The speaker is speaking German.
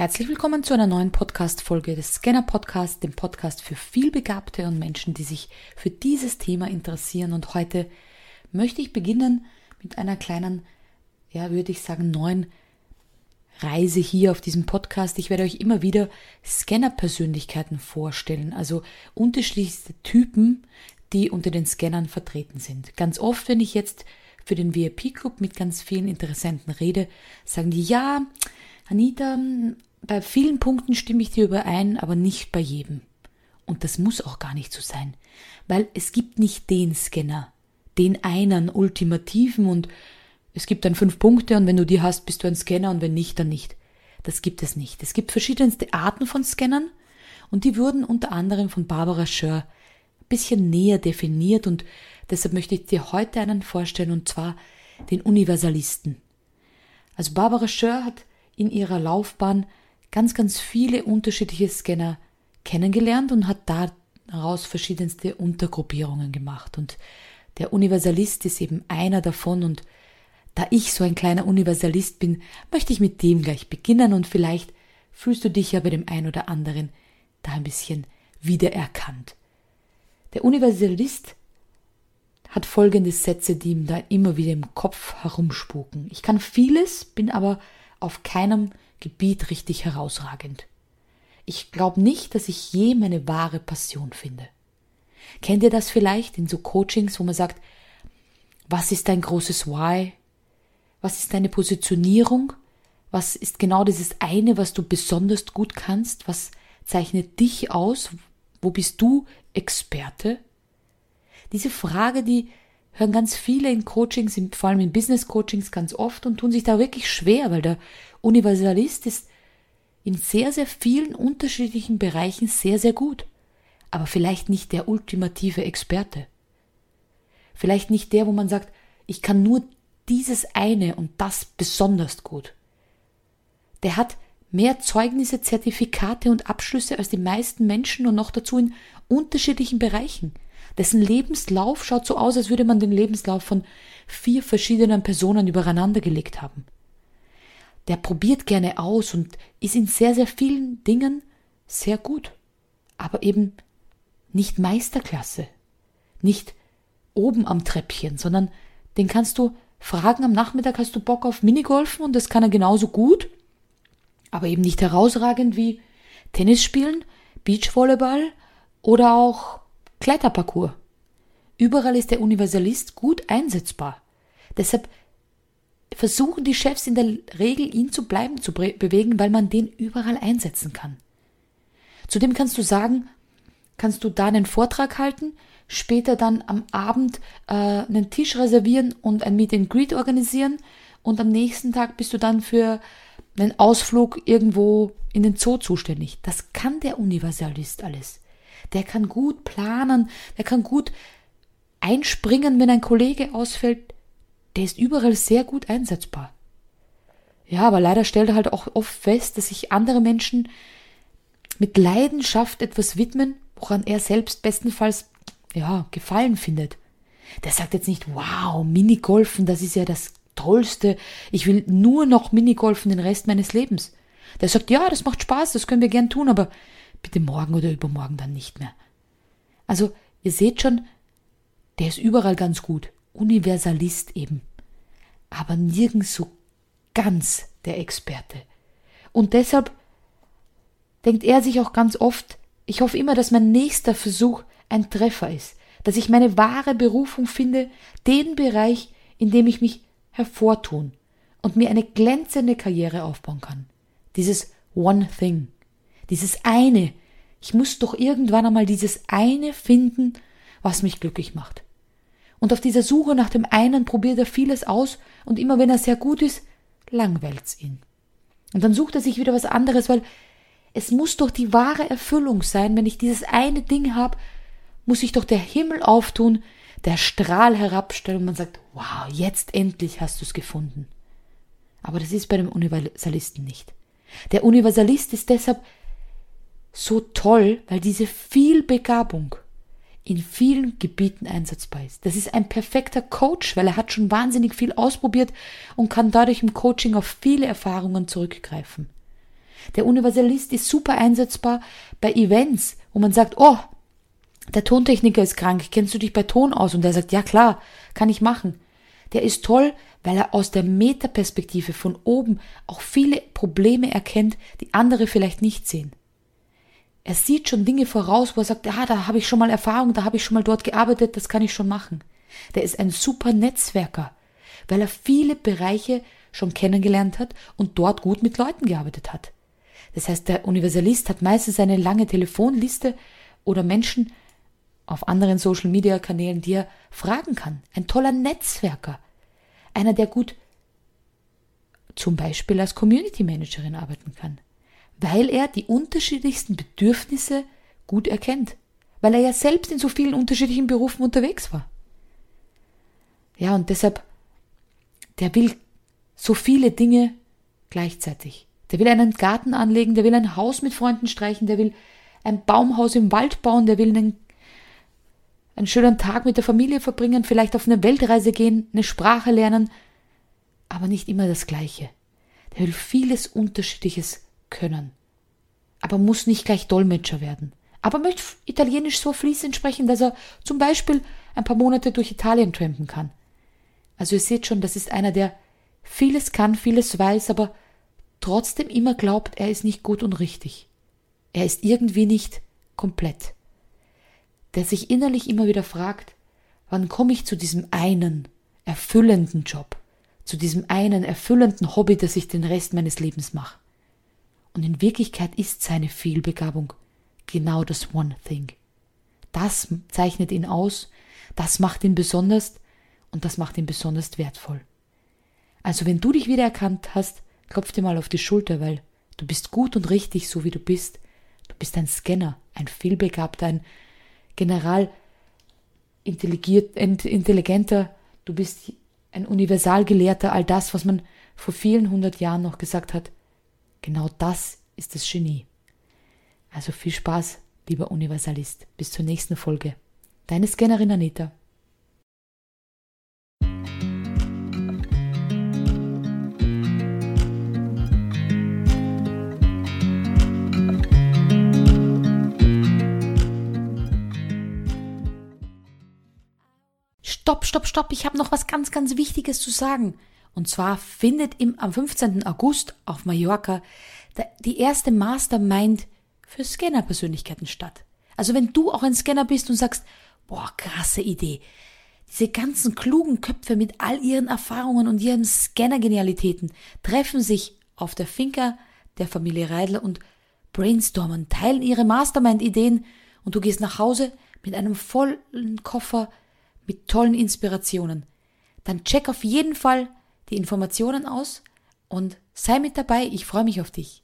Herzlich willkommen zu einer neuen Podcast-Folge des Scanner Podcast, dem Podcast für vielbegabte und Menschen, die sich für dieses Thema interessieren. Und heute möchte ich beginnen mit einer kleinen, ja, würde ich sagen, neuen Reise hier auf diesem Podcast. Ich werde euch immer wieder Scanner-Persönlichkeiten vorstellen, also unterschiedlichste Typen, die unter den Scannern vertreten sind. Ganz oft, wenn ich jetzt für den VIP-Club mit ganz vielen Interessenten rede, sagen die, ja, Anita, bei vielen Punkten stimme ich dir überein, aber nicht bei jedem. Und das muss auch gar nicht so sein, weil es gibt nicht den Scanner, den einen ultimativen und es gibt dann fünf Punkte und wenn du die hast, bist du ein Scanner und wenn nicht, dann nicht. Das gibt es nicht. Es gibt verschiedenste Arten von Scannern und die wurden unter anderem von Barbara Schör ein bisschen näher definiert und deshalb möchte ich dir heute einen vorstellen und zwar den Universalisten. Also Barbara Schör hat in ihrer Laufbahn ganz, ganz viele unterschiedliche Scanner kennengelernt und hat daraus verschiedenste Untergruppierungen gemacht. Und der Universalist ist eben einer davon und da ich so ein kleiner Universalist bin, möchte ich mit dem gleich beginnen und vielleicht fühlst du dich ja bei dem einen oder anderen da ein bisschen wiedererkannt. Der Universalist hat folgende Sätze, die ihm da immer wieder im Kopf herumspuken. Ich kann vieles, bin aber auf keinem Gebiet richtig herausragend. Ich glaube nicht, dass ich je meine wahre Passion finde. Kennt ihr das vielleicht in so Coachings, wo man sagt, was ist dein großes Why? Was ist deine Positionierung? Was ist genau dieses eine, was du besonders gut kannst? Was zeichnet dich aus? Wo bist du Experte? Diese Frage, die hören ganz viele in Coachings, vor allem in Business Coachings ganz oft und tun sich da wirklich schwer, weil der Universalist ist in sehr, sehr vielen unterschiedlichen Bereichen sehr, sehr gut, aber vielleicht nicht der ultimative Experte. Vielleicht nicht der, wo man sagt, ich kann nur dieses eine und das besonders gut. Der hat mehr Zeugnisse, Zertifikate und Abschlüsse als die meisten Menschen und noch dazu in unterschiedlichen Bereichen. Dessen Lebenslauf schaut so aus, als würde man den Lebenslauf von vier verschiedenen Personen übereinander gelegt haben. Der probiert gerne aus und ist in sehr, sehr vielen Dingen sehr gut. Aber eben nicht Meisterklasse. Nicht oben am Treppchen, sondern den kannst du fragen am Nachmittag, hast du Bock auf Minigolfen und das kann er genauso gut, aber eben nicht herausragend wie Tennis spielen, Beachvolleyball oder auch Kletterparcours. Überall ist der Universalist gut einsetzbar. Deshalb versuchen die Chefs in der Regel, ihn zu bleiben zu bewegen, weil man den überall einsetzen kann. Zudem kannst du sagen, kannst du da einen Vortrag halten, später dann am Abend äh, einen Tisch reservieren und ein Meet and Greet organisieren und am nächsten Tag bist du dann für einen Ausflug irgendwo in den Zoo zuständig. Das kann der Universalist alles der kann gut planen, der kann gut einspringen, wenn ein Kollege ausfällt, der ist überall sehr gut einsetzbar. Ja, aber leider stellt er halt auch oft fest, dass sich andere Menschen mit Leidenschaft etwas widmen, woran er selbst bestenfalls, ja, Gefallen findet. Der sagt jetzt nicht, wow, Minigolfen, das ist ja das Tollste. Ich will nur noch Minigolfen den Rest meines Lebens. Der sagt, ja, das macht Spaß, das können wir gern tun, aber bitte morgen oder übermorgen dann nicht mehr. Also, ihr seht schon, der ist überall ganz gut. Universalist eben. Aber nirgends so ganz der Experte. Und deshalb denkt er sich auch ganz oft, ich hoffe immer, dass mein nächster Versuch ein Treffer ist, dass ich meine wahre Berufung finde, den Bereich, in dem ich mich hervortun und mir eine glänzende Karriere aufbauen kann. Dieses One Thing. Dieses eine. Ich muss doch irgendwann einmal dieses eine finden, was mich glücklich macht. Und auf dieser Suche nach dem einen probiert er vieles aus und immer wenn er sehr gut ist, langweilt's ihn. Und dann sucht er sich wieder was anderes, weil es muss doch die wahre Erfüllung sein, wenn ich dieses eine Ding habe, muss sich doch der Himmel auftun, der Strahl herabstellen und man sagt, wow, jetzt endlich hast du's gefunden. Aber das ist bei dem Universalisten nicht. Der Universalist ist deshalb so toll, weil diese Vielbegabung in vielen Gebieten einsetzbar ist. Das ist ein perfekter Coach, weil er hat schon wahnsinnig viel ausprobiert und kann dadurch im Coaching auf viele Erfahrungen zurückgreifen. Der Universalist ist super einsetzbar bei Events, wo man sagt, oh, der Tontechniker ist krank, kennst du dich bei Ton aus? Und der sagt, ja klar, kann ich machen. Der ist toll, weil er aus der Metaperspektive von oben auch viele Probleme erkennt, die andere vielleicht nicht sehen. Er sieht schon Dinge voraus, wo er sagt, ah, da habe ich schon mal Erfahrung, da habe ich schon mal dort gearbeitet, das kann ich schon machen. Der ist ein super Netzwerker, weil er viele Bereiche schon kennengelernt hat und dort gut mit Leuten gearbeitet hat. Das heißt, der Universalist hat meistens eine lange Telefonliste oder Menschen auf anderen Social Media Kanälen, die er fragen kann. Ein toller Netzwerker. Einer, der gut zum Beispiel als Community Managerin arbeiten kann. Weil er die unterschiedlichsten Bedürfnisse gut erkennt. Weil er ja selbst in so vielen unterschiedlichen Berufen unterwegs war. Ja, und deshalb, der will so viele Dinge gleichzeitig. Der will einen Garten anlegen, der will ein Haus mit Freunden streichen, der will ein Baumhaus im Wald bauen, der will einen, einen schönen Tag mit der Familie verbringen, vielleicht auf eine Weltreise gehen, eine Sprache lernen, aber nicht immer das Gleiche. Der will vieles Unterschiedliches können, aber muss nicht gleich Dolmetscher werden. Aber möchte Italienisch so fließend sprechen, dass er zum Beispiel ein paar Monate durch Italien trampen kann. Also ihr seht schon, das ist einer, der vieles kann, vieles weiß, aber trotzdem immer glaubt, er ist nicht gut und richtig. Er ist irgendwie nicht komplett. Der sich innerlich immer wieder fragt, wann komme ich zu diesem einen erfüllenden Job, zu diesem einen erfüllenden Hobby, das ich den Rest meines Lebens mache. Und in Wirklichkeit ist seine Fehlbegabung genau das One Thing. Das zeichnet ihn aus, das macht ihn besonders, und das macht ihn besonders wertvoll. Also wenn du dich wiedererkannt hast, klopf dir mal auf die Schulter, weil du bist gut und richtig, so wie du bist. Du bist ein Scanner, ein vielbegabter, ein General intelligenter, du bist ein Universalgelehrter, all das, was man vor vielen hundert Jahren noch gesagt hat. Genau das ist das Genie. Also viel Spaß, lieber Universalist. Bis zur nächsten Folge. Deine Scannerin Anita. stopp, stopp, stopp, ich habe noch was ganz, ganz Wichtiges zu sagen. Und zwar findet im, am 15. August auf Mallorca die erste Mastermind für Scanner-Persönlichkeiten statt. Also wenn du auch ein Scanner bist und sagst, boah, krasse Idee. Diese ganzen klugen Köpfe mit all ihren Erfahrungen und ihren Scanner-Genialitäten treffen sich auf der Finca der Familie Reidler und brainstormen, teilen ihre Mastermind-Ideen und du gehst nach Hause mit einem vollen Koffer mit tollen Inspirationen, dann check auf jeden Fall die Informationen aus und sei mit dabei. Ich freue mich auf dich.